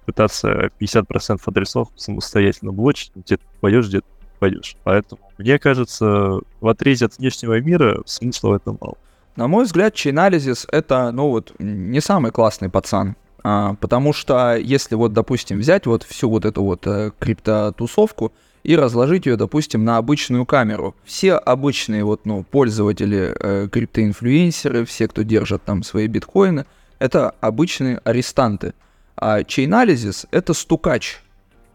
пытаться 50% адресов самостоятельно блочить, где-то пойдешь, где-то пойдешь. Поэтому, мне кажется, в отрезе от внешнего мира смысла в этом мало. На мой взгляд, Chainalysis — это, ну вот, не самый классный пацан. А, потому что если вот, допустим, взять вот всю вот эту вот э, криптотусовку и разложить ее, допустим, на обычную камеру. Все обычные вот, ну, пользователи, э, криптоинфлюенсеры, все, кто держат там свои биткоины, это обычные арестанты. А чейнализис — это стукач.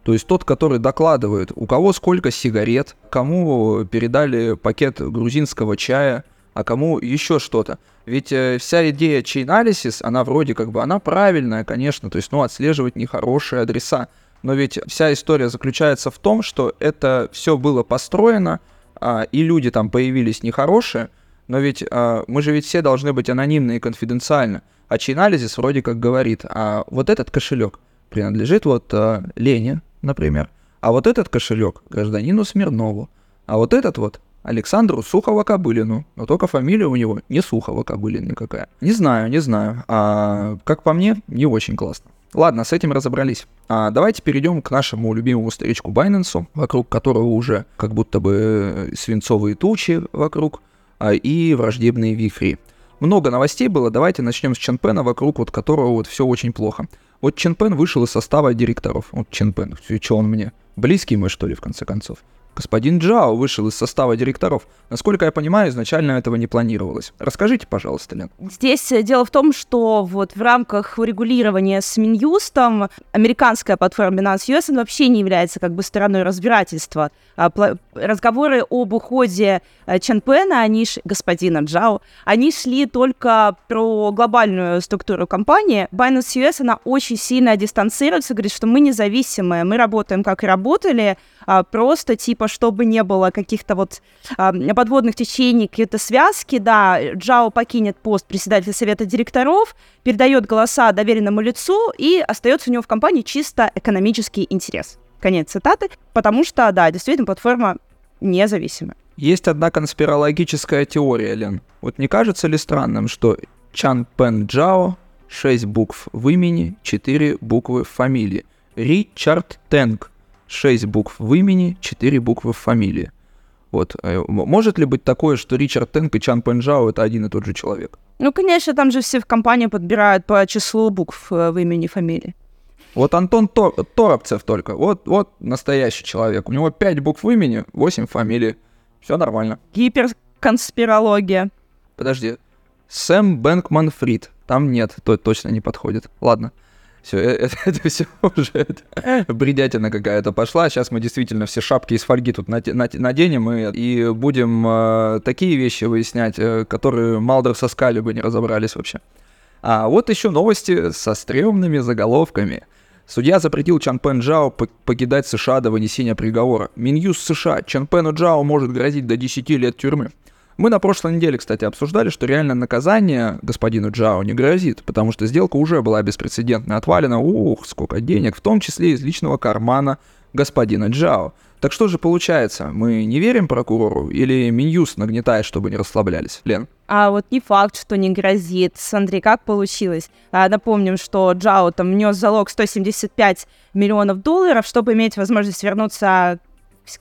То есть тот, который докладывает, у кого сколько сигарет, кому передали пакет грузинского чая, а кому еще что-то. Ведь э, вся идея чейнализис, она вроде как бы, она правильная, конечно, то есть, ну, отслеживать нехорошие адреса. Но ведь вся история заключается в том, что это все было построено, а, и люди там появились нехорошие, но ведь а, мы же ведь все должны быть анонимны и конфиденциальны. А чейнализис вроде как говорит, а вот этот кошелек принадлежит вот а, Лене, например, а вот этот кошелек гражданину Смирнову, а вот этот вот Александру Сухова-Кобылину, но только фамилия у него не Сухова-Кобылин никакая. Не знаю, не знаю. А как по мне, не очень классно. Ладно, с этим разобрались. А давайте перейдем к нашему любимому старичку Байненсу, вокруг которого уже как будто бы э, свинцовые тучи вокруг а, и враждебные вихри. Много новостей было, давайте начнем с Ченпена, вокруг вот которого вот все очень плохо. Вот Ченпен вышел из состава директоров. Вот Ченпен, что он мне? Близкий мы, что ли, в конце концов? Господин Джао вышел из состава директоров. Насколько я понимаю, изначально этого не планировалось. Расскажите, пожалуйста, Лен. Здесь э, дело в том, что вот в рамках урегулирования с Минюстом американская платформа Binance US вообще не является как бы стороной разбирательства. А, разговоры об уходе э, Чанпена, они ш... господина Джао, они шли только про глобальную структуру компании. Binance US, она очень сильно дистанцируется, говорит, что мы независимые, мы работаем как и работали, а, просто типа, чтобы не было каких-то вот а, подводных течений, какие-то связки, да, Джао покинет пост председателя совета директоров, передает голоса доверенному лицу и остается у него в компании чисто экономический интерес. Конец цитаты. Потому что, да, действительно, платформа независимая. Есть одна конспирологическая теория, Лен. Вот не кажется ли странным, что Чан Пен Джао, 6 букв в имени, 4 буквы в фамилии. Ричард Тенг, 6 букв в имени, 4 буквы в фамилии. Вот. Э, может ли быть такое, что Ричард Тенк и Чан Пенжао это один и тот же человек? Ну, конечно, там же все в компании подбирают по числу букв э, в имени и фамилии. Вот Антон Тор, Торопцев только. Вот, вот настоящий человек. У него 5 букв в имени, 8 фамилий. Все нормально. Гиперконспирология. Подожди. Сэм Бэнкман Фрид. Там нет, то точно не подходит. Ладно. Все, это, это все уже это, бредятина какая-то пошла. Сейчас мы действительно все шапки из фольги тут наденем и, и будем э, такие вещи выяснять, э, которые Малдер со Скали бы не разобрались вообще. А вот еще новости со стрёмными заголовками. Судья запретил Чан Пен Джао покидать США до вынесения приговора. Минюс США. Чан Пену Джао может грозить до 10 лет тюрьмы. Мы на прошлой неделе, кстати, обсуждали, что реально наказание господину Джао не грозит, потому что сделка уже была беспрецедентно отвалена. Ух, сколько денег, в том числе из личного кармана господина Джао. Так что же получается, мы не верим прокурору или Минюс нагнетает, чтобы не расслаблялись? Лен? А вот не факт, что не грозит. Смотри, как получилось. А, напомним, что Джао там внес залог 175 миллионов долларов, чтобы иметь возможность вернуться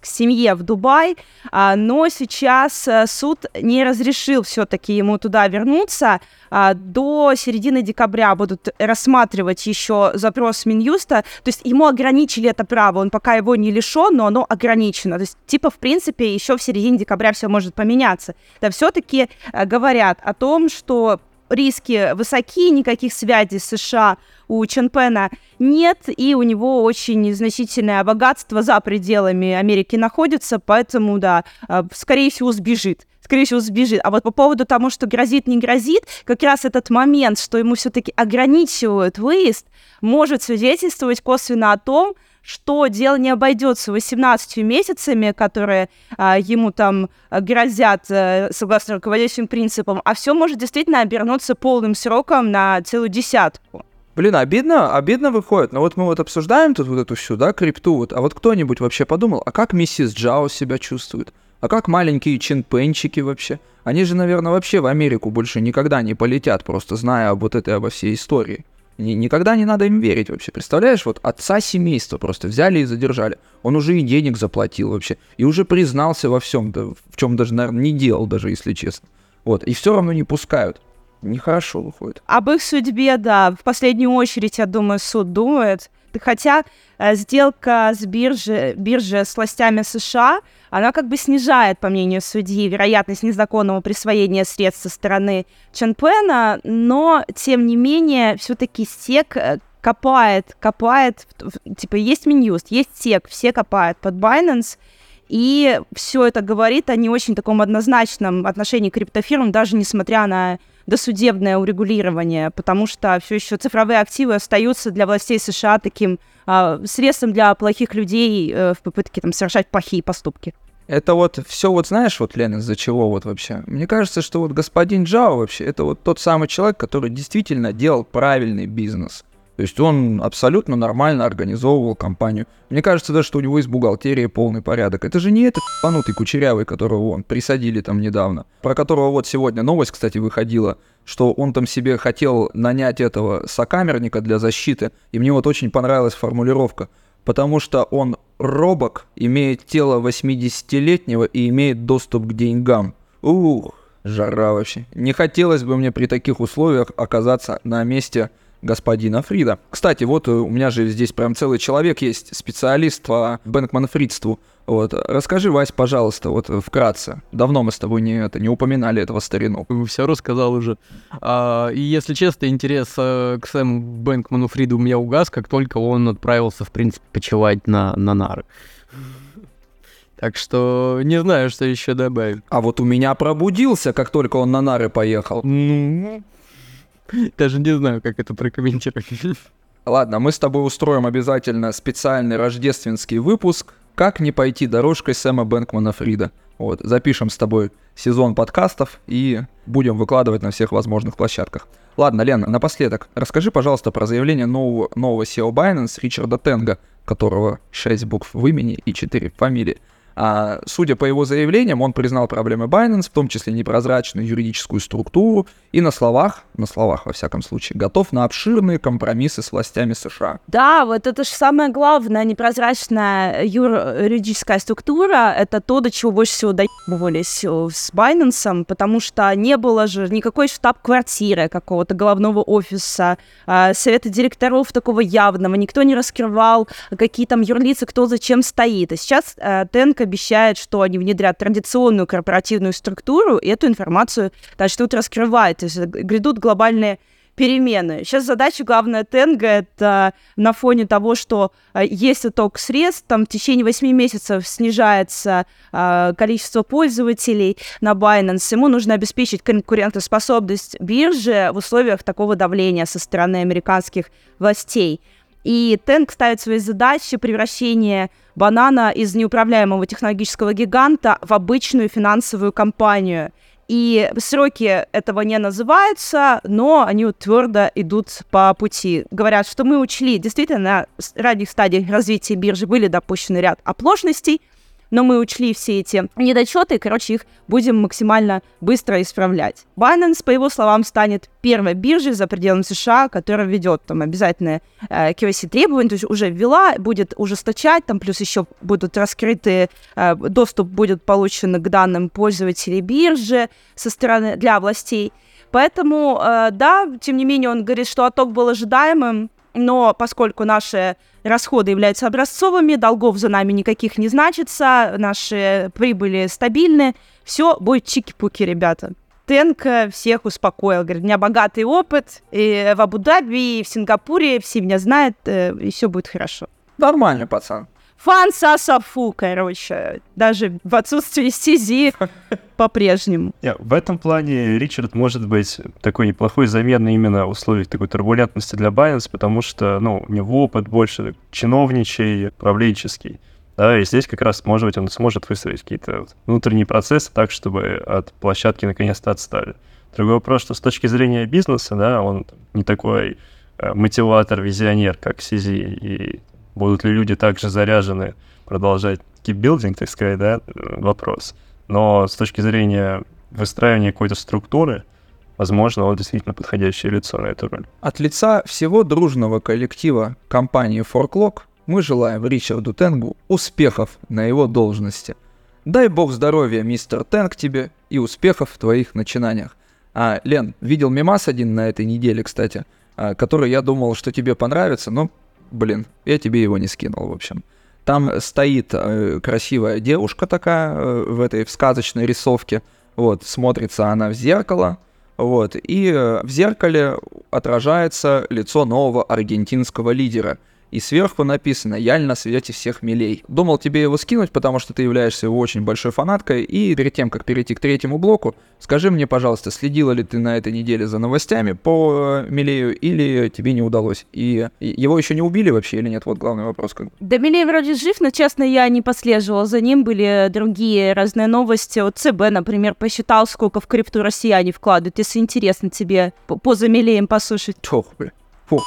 к семье в Дубай, а, но сейчас э, суд не разрешил все-таки ему туда вернуться. А, до середины декабря будут рассматривать еще запрос Минюста, то есть ему ограничили это право, он пока его не лишен, но оно ограничено. То есть, типа, в принципе, еще в середине декабря все может поменяться. Да, все-таки э, говорят о том, что риски высоки, никаких связей с США у Ченпена нет, и у него очень незначительное богатство за пределами Америки находится, поэтому, да, а, скорее всего, сбежит скорее всего, сбежит. А вот по поводу того, что грозит, не грозит, как раз этот момент, что ему все-таки ограничивают выезд, может свидетельствовать косвенно о том, что дело не обойдется 18 месяцами, которые а, ему там грозят а, согласно руководящим принципам, а все может действительно обернуться полным сроком на целую десятку. Блин, обидно, обидно выходит. Но вот мы вот обсуждаем тут вот эту всю, да, крипту, вот, а вот кто-нибудь вообще подумал, а как миссис Джао себя чувствует? А как маленькие чинпенчики вообще? Они же, наверное, вообще в Америку больше никогда не полетят, просто зная об вот этой, обо всей истории. Ни, никогда не надо им верить вообще. Представляешь, вот отца семейства просто взяли и задержали. Он уже и денег заплатил вообще. И уже признался во всем, да, в чем даже, наверное, не делал даже, если честно. Вот. И все равно не пускают. нехорошо выходит. Об их судьбе, да, в последнюю очередь, я думаю, суд думает. Хотя э, сделка с биржи, биржи с властями США, она как бы снижает, по мнению судьи, вероятность незаконного присвоения средств со стороны Чанпена, но, тем не менее, все-таки СЕК э, копает, копает, типа, есть Минюст, есть СЕК, все копают под Binance, и все это говорит о не очень таком однозначном отношении к криптофирмам, даже несмотря на досудебное урегулирование, потому что все еще цифровые активы остаются для властей США таким а, средством для плохих людей э, в попытке там, совершать плохие поступки. Это вот все вот знаешь, вот, Лена, из-за чего вот вообще? Мне кажется, что вот господин Джао вообще, это вот тот самый человек, который действительно делал правильный бизнес. То есть он абсолютно нормально организовывал компанию. Мне кажется даже, что у него из бухгалтерии полный порядок. Это же не этот панутый кучерявый, которого он присадили там недавно. Про которого вот сегодня новость, кстати, выходила, что он там себе хотел нанять этого сокамерника для защиты. И мне вот очень понравилась формулировка. Потому что он робок, имеет тело 80-летнего и имеет доступ к деньгам. Ух, жара вообще. Не хотелось бы мне при таких условиях оказаться на месте господина Фрида. Кстати, вот э, у меня же здесь прям целый человек есть, специалист по бэнкман-фридству. Вот, расскажи, Вась, пожалуйста, вот вкратце. Давно мы с тобой не, это, не упоминали этого старину. Все рассказал уже. А, и если честно, интерес а, к Сэму Бэнкману Фриду у меня угас, как только он отправился, в принципе, почевать на, на нары. Так что не знаю, что еще добавить. А вот у меня пробудился, как только он на нары поехал. Ну, даже не знаю, как это прокомментировать. Ладно, мы с тобой устроим обязательно специальный рождественский выпуск «Как не пойти дорожкой Сэма Бэнкмана Фрида». Вот, запишем с тобой сезон подкастов и будем выкладывать на всех возможных площадках. Ладно, Лена, напоследок, расскажи, пожалуйста, про заявление нового, нового SEO Binance Ричарда Тенга, которого 6 букв в имени и 4 в фамилии. А, судя по его заявлениям, он признал проблемы Binance, в том числе непрозрачную юридическую структуру, и на словах, на словах во всяком случае, готов на обширные компромиссы с властями США. Да, вот это же самое главное, непрозрачная юридическая структура, это то, до чего больше всего доебывались э, с Binance, потому что не было же никакой штаб-квартиры какого-то головного офиса, а, совета директоров такого явного, никто не раскрывал, какие там юрлицы, кто зачем стоит. А сейчас э, Тенк обещает, что они внедрят традиционную корпоративную структуру, и эту информацию начнут раскрывать. То есть грядут глобальные перемены. Сейчас задача главная Тенга — это на фоне того, что э, есть отток средств, там в течение 8 месяцев снижается э, количество пользователей на Binance, ему нужно обеспечить конкурентоспособность биржи в условиях такого давления со стороны американских властей. И Тенг ставит свои задачи превращения банана из неуправляемого технологического гиганта в обычную финансовую компанию. И сроки этого не называются, но они вот твердо идут по пути. Говорят, что мы учли, действительно, на ранних стадиях развития биржи были допущены ряд оплошностей, но мы учли все эти недочеты, и, короче, их будем максимально быстро исправлять. Binance, по его словам, станет первой биржей за пределами США, которая ведет там обязательные э, KYC-требования, то есть уже ввела, будет ужесточать, там плюс еще будут раскрыты, э, доступ будет получен к данным пользователей биржи со стороны для властей. Поэтому, э, да, тем не менее, он говорит, что отток был ожидаемым, но поскольку наши расходы являются образцовыми, долгов за нами никаких не значится, наши прибыли стабильны, все будет чики-пуки, ребята. Тенк всех успокоил, говорит, у меня богатый опыт и в Абу-Даби, и в Сингапуре, все меня знают, э, и все будет хорошо. Нормально, пацан. Фан Сасафу, короче. Даже в отсутствии стези по-прежнему. Yeah, в этом плане Ричард может быть такой неплохой заменой именно в условиях такой турбулентности для Binance, потому что, ну, у него опыт больше чиновничий, правленческий. Да, и здесь как раз, может быть, он сможет выстроить какие-то внутренние процессы так, чтобы от площадки наконец-то отстали. Другой вопрос, что с точки зрения бизнеса, да, он не такой э, мотиватор, визионер, как Сизи, и Будут ли люди также заряжены продолжать кипбилдинг, так сказать, да, вопрос. Но с точки зрения выстраивания какой-то структуры, возможно, он действительно подходящее лицо на эту роль. От лица всего дружного коллектива компании Forklock мы желаем Ричарду Тенгу успехов на его должности. Дай бог здоровья, мистер Тенг, тебе и успехов в твоих начинаниях. А, Лен, видел мимас один на этой неделе, кстати, а, который я думал, что тебе понравится, но, блин, я тебе его не скинул, в общем. Там стоит э, красивая девушка такая э, в этой в сказочной рисовке, вот, смотрится она в зеркало, вот, и э, в зеркале отражается лицо нового аргентинского лидера – и сверху написано «Яль на свете всех милей». Думал тебе его скинуть, потому что ты являешься его очень большой фанаткой, и перед тем, как перейти к третьему блоку, скажи мне, пожалуйста, следила ли ты на этой неделе за новостями по э, Милею, или тебе не удалось? И его еще не убили вообще или нет? Вот главный вопрос. Как. Да Милей вроде жив, но, честно, я не послеживала за ним. Были другие разные новости. Вот ЦБ, например, посчитал, сколько в крипту россияне вкладывают. Если интересно тебе по, за Милеем послушать. Фух, бля. Фух,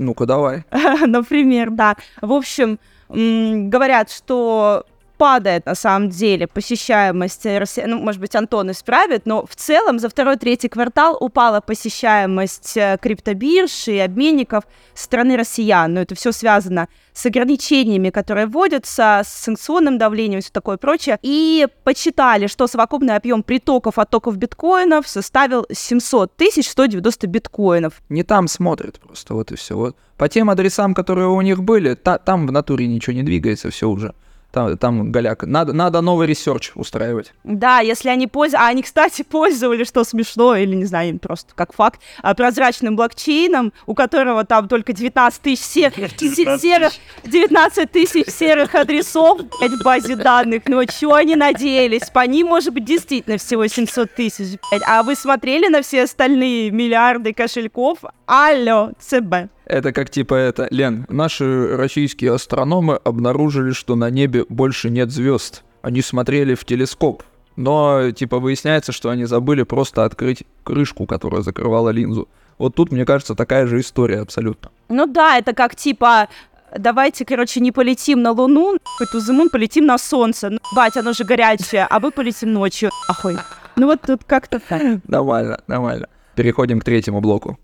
ну-ка, давай. Например, да. В общем, говорят, что падает на самом деле посещаемость России. Ну, может быть, Антон исправит, но в целом за второй-третий квартал упала посещаемость э, криптобирж и обменников страны россиян. Но это все связано с ограничениями, которые вводятся, с санкционным давлением и все такое прочее. И почитали, что совокупный объем притоков, оттоков биткоинов составил 700 тысяч 190 биткоинов. Не там смотрят просто, вот и все. Вот. По тем адресам, которые у них были, та, там в натуре ничего не двигается, все уже там, там голяк. Надо, надо новый research устраивать. Да, если они пользуются... А они, кстати, пользовались, что смешно, или, не знаю, просто как факт, а, прозрачным блокчейном, у которого там только 19 тысяч серых... 19 тысяч серых адресов в базе данных. Ну, чего они надеялись? По ним, может быть, действительно всего 700 тысяч. А вы смотрели на все остальные миллиарды кошельков? Алло, ЦБ. Это как типа это, Лен, наши российские астрономы обнаружили, что на небе больше нет звезд. Они смотрели в телескоп. Но, типа, выясняется, что они забыли просто открыть крышку, которая закрывала линзу. Вот тут, мне кажется, такая же история абсолютно. Ну да, это как типа давайте, короче, не полетим на Луну, эту зиму полетим на Солнце. Ну, бать, оно же горячее, а вы полетим ночью. Ахой. Ну вот тут как-то так. Нормально, нормально. Переходим к третьему блоку.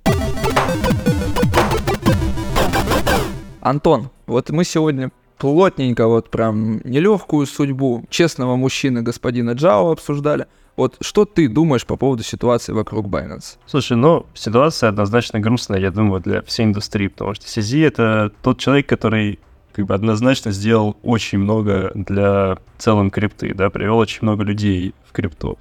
Антон, вот мы сегодня плотненько, вот прям нелегкую судьбу честного мужчины господина Джао обсуждали. Вот что ты думаешь по поводу ситуации вокруг Binance? Слушай, ну, ситуация однозначно грустная, я думаю, для всей индустрии, потому что Сизи — это тот человек, который как бы однозначно сделал очень много для целом крипты, да, привел очень много людей в крипту.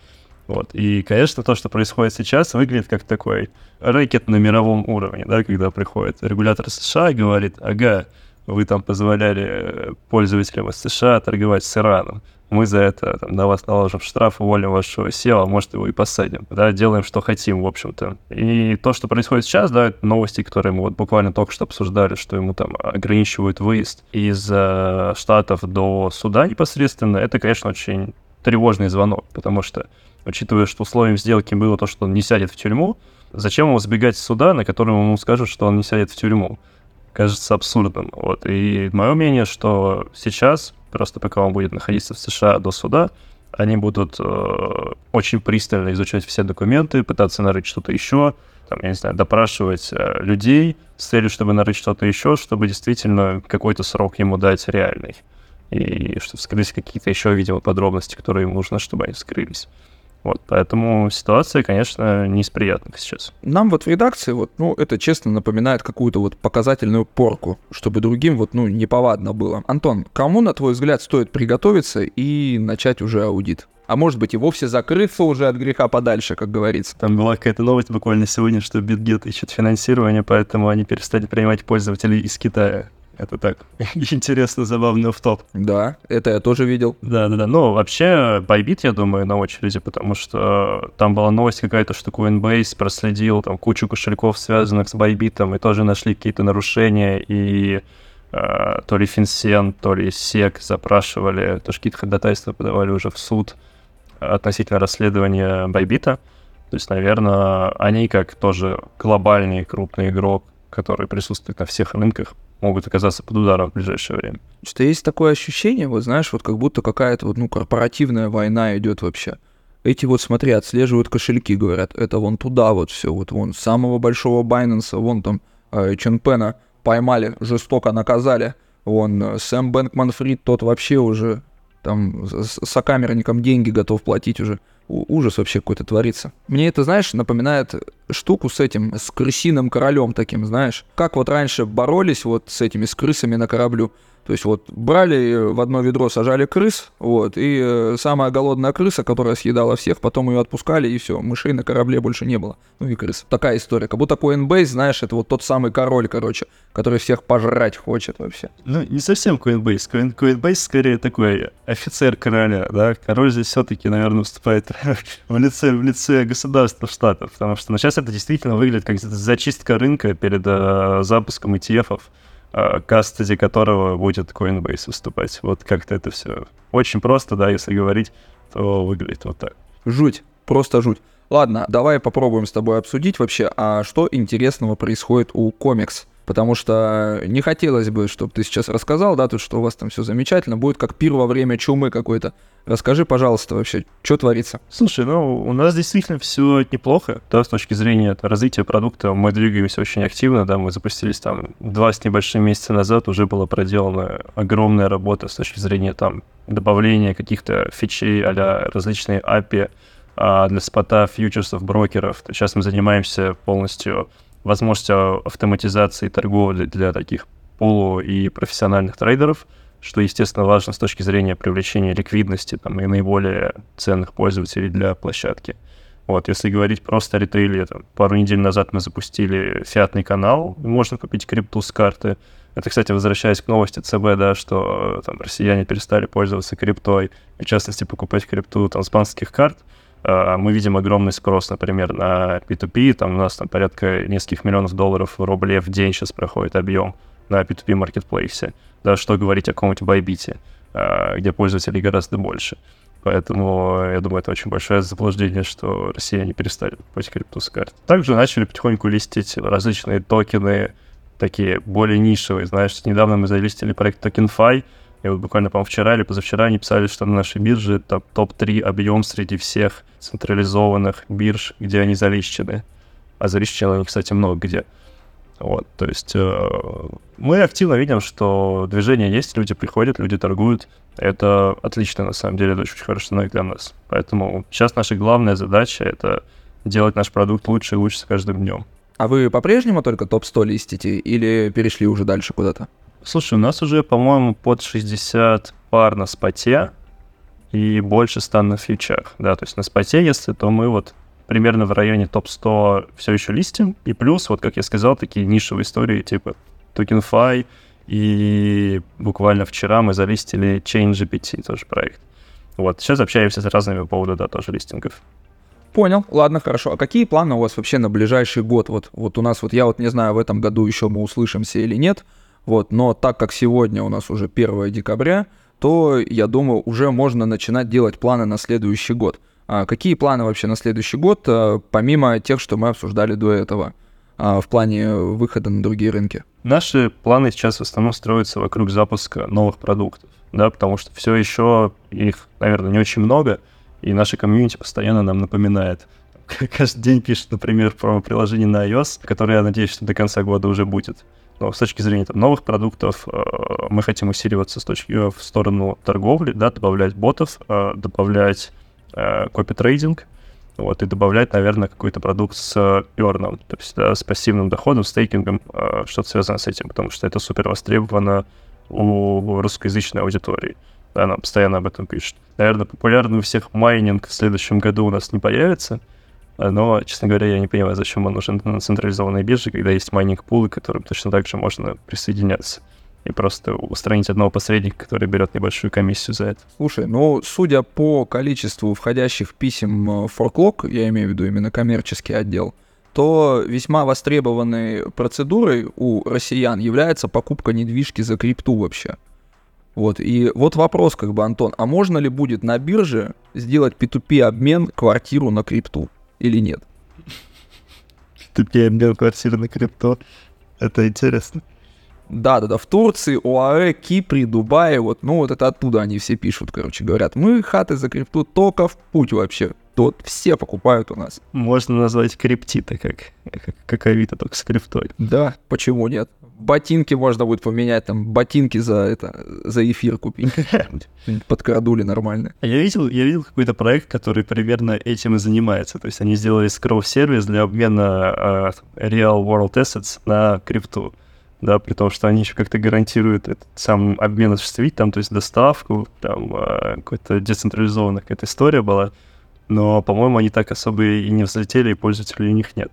Вот. И, конечно, то, что происходит сейчас, выглядит как такой рэкет на мировом уровне, да, когда приходит регулятор США и говорит, ага, вы там позволяли э, пользователям из США торговать с Ираном. Мы за это там, на вас наложим штраф, уволим вашего SEO, а может его и посадим. Да, делаем, что хотим, в общем-то. И то, что происходит сейчас, да, новости, которые мы вот буквально только что обсуждали, что ему там ограничивают выезд из э, Штатов до суда непосредственно, это, конечно, очень тревожный звонок, потому что учитывая, что условием сделки было то, что он не сядет в тюрьму, зачем ему сбегать суда, на котором ему скажут, что он не сядет в тюрьму? Кажется абсурдным. Вот. И мое мнение, что сейчас, просто пока он будет находиться в США до суда, они будут э, очень пристально изучать все документы, пытаться нарыть что-то еще, там, я не знаю, допрашивать э, людей с целью, чтобы нарыть что-то еще, чтобы действительно какой-то срок ему дать реальный. И чтобы вскрыть какие-то еще, видимо, подробности, которые ему нужно, чтобы они вскрылись. Вот, поэтому ситуация, конечно, не из приятных сейчас. Нам вот в редакции, вот, ну, это честно напоминает какую-то вот показательную порку, чтобы другим вот, ну, неповадно было. Антон, кому, на твой взгляд, стоит приготовиться и начать уже аудит? А может быть и вовсе закрыться уже от греха подальше, как говорится. Там была какая-то новость буквально сегодня, что BitGet ищет финансирование, поэтому они перестали принимать пользователей из Китая. Это так, интересно, забавно в топ. Да, это я тоже видел. Да-да-да, ну, вообще, Bybit, я думаю, на очереди, потому что там была новость какая-то, что Coinbase проследил там кучу кошельков, связанных с Bybit, и тоже нашли какие-то нарушения, и э, то ли FinCEN, то ли SEC запрашивали, тоже какие-то ходатайства подавали уже в суд относительно расследования Bybit. То есть, наверное, они как тоже глобальный крупный игрок, который присутствует на всех рынках, могут оказаться под ударом в ближайшее время. Что есть такое ощущение, вот знаешь, вот как будто какая-то вот, ну, корпоративная война идет вообще. Эти вот, смотри, отслеживают кошельки, говорят, это вон туда вот все, вот вон самого большого Байнанса, вон там э, Ченпена поймали, жестоко наказали, вон э, Сэм Бэнкман Фрид, тот вообще уже там сокамерникам деньги готов платить уже. Ужас вообще какой-то творится. Мне это, знаешь, напоминает штуку с этим, с крысиным королем таким, знаешь. Как вот раньше боролись вот с этими, с крысами на кораблю. То есть вот брали в одно ведро, сажали крыс, вот, и э, самая голодная крыса, которая съедала всех, потом ее отпускали, и все, мышей на корабле больше не было. Ну и крыс. Такая история. Как будто Coinbase, знаешь, это вот тот самый король, короче, который всех пожрать хочет вообще. Ну, не совсем Coinbase. Coin- Coinbase скорее такой офицер короля, да. Король здесь все-таки, наверное, выступает в лице, в лице государства штатов, потому что ну, сейчас это действительно выглядит как зачистка рынка перед э, запуском ETF-ов, э, кастеди которого будет Coinbase выступать. Вот как-то это все очень просто, да, если говорить, то выглядит вот так. Жуть, просто жуть. Ладно, давай попробуем с тобой обсудить вообще, а что интересного происходит у комикс. Потому что не хотелось бы, чтобы ты сейчас рассказал, да, тут что у вас там все замечательно, будет как пир во время чумы какой-то. Расскажи, пожалуйста, вообще, что творится? Слушай, ну, у нас действительно все неплохо, да, с точки зрения развития продукта. Мы двигаемся очень активно, да, мы запустились там два с небольшим месяца назад, уже была проделана огромная работа с точки зрения там добавления каких-то фичей а различные API для спота, фьючерсов, брокеров. Сейчас мы занимаемся полностью возможностью автоматизации торговли для таких полу- и профессиональных трейдеров, что, естественно, важно с точки зрения привлечения ликвидности там, и наиболее ценных пользователей для площадки. Вот, если говорить просто о ритейле, там, пару недель назад мы запустили фиатный канал, можно купить крипту с карты. Это, кстати, возвращаясь к новости ЦБ, да, что там россияне перестали пользоваться криптой, в частности, покупать крипту там, с банковских карт. А, Мы видим огромный спрос, например, на P2P, там у нас там порядка нескольких миллионов долларов рублей в день сейчас проходит объем на P2P маркетплейсе. Да, что говорить о каком-нибудь Байбите, а, где пользователей гораздо больше. Поэтому я думаю, это очень большое заблуждение, что россияне перестали покупать крипту с карт. Также начали потихоньку листить различные токены, такие более нишевые. Знаешь, недавно мы залистили проект TokenFi, и вот буквально, по-моему, вчера или позавчера они писали, что на нашей бирже там топ-3 объем среди всех централизованных бирж, где они залищены. А залищены кстати, много где. Вот, то есть э, мы активно видим, что движение есть, люди приходят, люди торгуют. Это отлично, на самом деле, это очень хороший знак для нас. Поэтому сейчас наша главная задача — это делать наш продукт лучше и лучше с каждым днем. А вы по-прежнему только топ-100 листите или перешли уже дальше куда-то? Слушай, у нас уже, по-моему, под 60 пар на споте и больше 100 на фьючах. Да, то есть на споте, если, то мы вот примерно в районе топ-100 все еще листим. И плюс, вот как я сказал, такие нишевые истории типа TokenFi. И буквально вчера мы залистили ChainGPT, тоже проект. Вот, сейчас общаемся с разными по поводу, да, тоже листингов. Понял, ладно, хорошо. А какие планы у вас вообще на ближайший год? Вот, вот у нас, вот я вот не знаю, в этом году еще мы услышимся или нет, вот, но так как сегодня у нас уже 1 декабря, то, я думаю, уже можно начинать делать планы на следующий год. А какие планы вообще на следующий год, а, помимо тех, что мы обсуждали до этого, а, в плане выхода на другие рынки? Наши планы сейчас в основном строятся вокруг запуска новых продуктов, да, потому что все еще их, наверное, не очень много, и наша комьюнити постоянно нам напоминает. Каждый день пишет, например, про приложение на iOS, которое, я надеюсь, что до конца года уже будет. Но с точки зрения там, новых продуктов э, мы хотим усиливаться с точки, э, в сторону торговли, да, добавлять ботов, э, добавлять copy trading, вот, и добавлять, наверное, какой-то продукт с earn ом, то есть да, с пассивным доходом, стейкингом, э, что-то связано с этим, потому что это супер востребовано у русскоязычной аудитории. Да, нам постоянно об этом пишут. Наверное, популярный у всех майнинг в следующем году у нас не появится, но, честно говоря, я не понимаю, зачем он нужен на централизованной бирже, когда есть майнинг-пулы, к которым точно так же можно присоединяться. И просто устранить одного посредника, который берет небольшую комиссию за это. Слушай, ну, судя по количеству входящих писем э, в Forklog, я имею в виду именно коммерческий отдел, то весьма востребованной процедурой у россиян является покупка недвижки за крипту вообще. Вот, и вот вопрос, как бы, Антон, а можно ли будет на бирже сделать P2P обмен квартиру на крипту или нет? Ты обмен квартиры на крипто. Это интересно. Да-да-да, в Турции, ОАЭ, Кипре, Дубае, вот, ну вот это оттуда они все пишут, короче, говорят, мы хаты за крипту только в путь вообще. Вот все покупают у нас. Можно назвать криптита как, как, как Авито, только с криптой. Да, почему нет? Ботинки можно будет поменять, там, ботинки за это, за эфир купить. Подкрадули нормально. А Я видел, я видел какой-то проект, который примерно этим и занимается. То есть они сделали скролл-сервис для обмена э, Real World Assets на крипту. Да, при том, что они еще как-то гарантируют этот сам обмен осуществить, там, то есть доставку, там, э, какой-то децентрализованная какая-то история была. Но, по-моему, они так особо и не взлетели, и пользователей у них нет.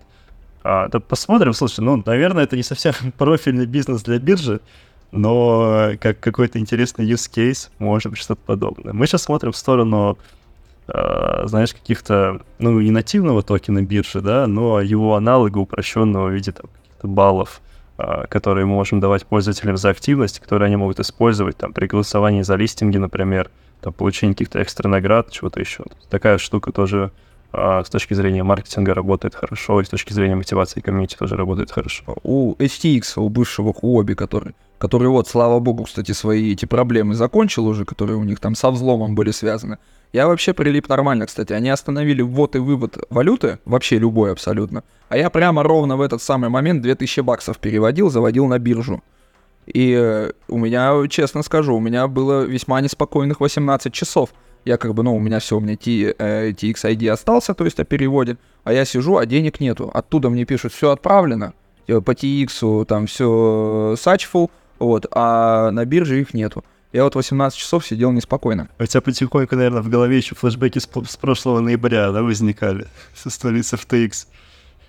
А, да посмотрим, слушай, ну, наверное, это не совсем профильный бизнес для биржи, но как какой-то интересный use case, может быть, что-то подобное. Мы сейчас смотрим в сторону, э, знаешь, каких-то, ну, не нативного токена биржи, да, но его аналога упрощенного в виде там, каких-то баллов, э, которые мы можем давать пользователям за активность, которые они могут использовать там при голосовании за листинги, например, там, получение каких-то экстра наград, чего-то еще. Такая штука тоже а, с точки зрения маркетинга работает хорошо, и с точки зрения мотивации комьюнити тоже работает хорошо. У HTX, у бывшего Huobi, который, который вот, слава богу, кстати, свои эти проблемы закончил уже, которые у них там со взломом были связаны. Я вообще прилип нормально, кстати. Они остановили ввод и вывод валюты, вообще любой абсолютно. А я прямо ровно в этот самый момент 2000 баксов переводил, заводил на биржу. И э, у меня, честно скажу, у меня было весьма неспокойных 18 часов. Я как бы, ну, у меня все, у меня T, э, TXID остался, то есть о переводе, а я сижу, а денег нету. Оттуда мне пишут, все отправлено, э, по TX там все сачфул, вот, а на бирже их нету. Я вот 18 часов сидел неспокойно. У тебя потихоньку, наверное, в голове еще флешбеки с, с прошлого ноября, да, возникали со столицы FTX.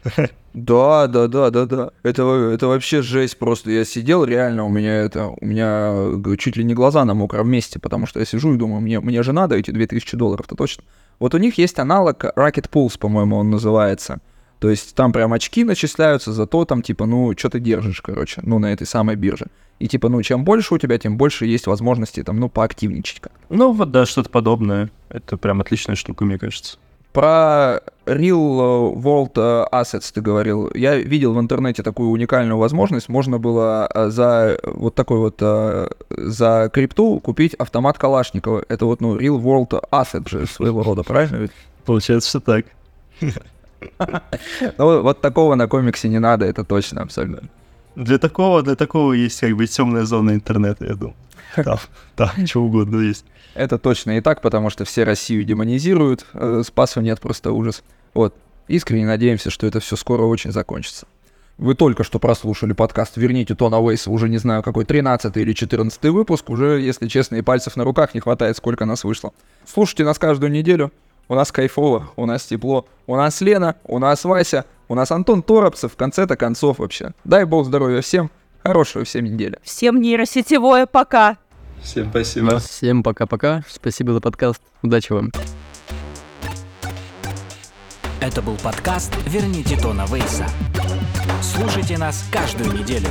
Да, да, да, да, да. Это, это вообще жесть просто. Я сидел, реально, у меня это, у меня э, чуть ли не глаза на мокром месте, потому что я сижу и думаю, мне, мне же надо эти 2000 долларов-то точно. Вот у них есть аналог Rocket Pulse, по-моему, он называется. То есть там прям очки начисляются за то, там, типа, ну, что ты держишь, короче, ну, на этой самой бирже. И, типа, ну, чем больше у тебя, тем больше есть возможности, там, ну, поактивничать как Ну, вот, да, что-то подобное. Это прям отличная штука, мне кажется. Про Real World Assets ты говорил. Я видел в интернете такую уникальную возможность. Можно было э, за вот такой вот э, за крипту купить автомат Калашникова. Это вот, ну, Real World Asset же своего рода, правильно? ведь? Получается, что так. Ну, вот такого на комиксе не надо, это точно, абсолютно. Для такого, для такого есть как бы темная зона интернета, я думаю. Там, там, что угодно есть. Это точно и так, потому что все Россию демонизируют, э, спасу нет, просто ужас. Вот, искренне надеемся, что это все скоро очень закончится. Вы только что прослушали подкаст «Верните Тона Уэйса», уже не знаю, какой 13 или 14 выпуск, уже, если честно, и пальцев на руках не хватает, сколько нас вышло. Слушайте нас каждую неделю, у нас кайфово, у нас тепло, у нас Лена, у нас Вася, у нас Антон Торопцев, в конце-то концов вообще. Дай бог здоровья всем, хорошего всем недели. Всем нейросетевое пока. Всем спасибо. Всем пока-пока. Спасибо за подкаст. Удачи вам. Это был подкаст «Верните Тона Вейса». Слушайте нас каждую неделю.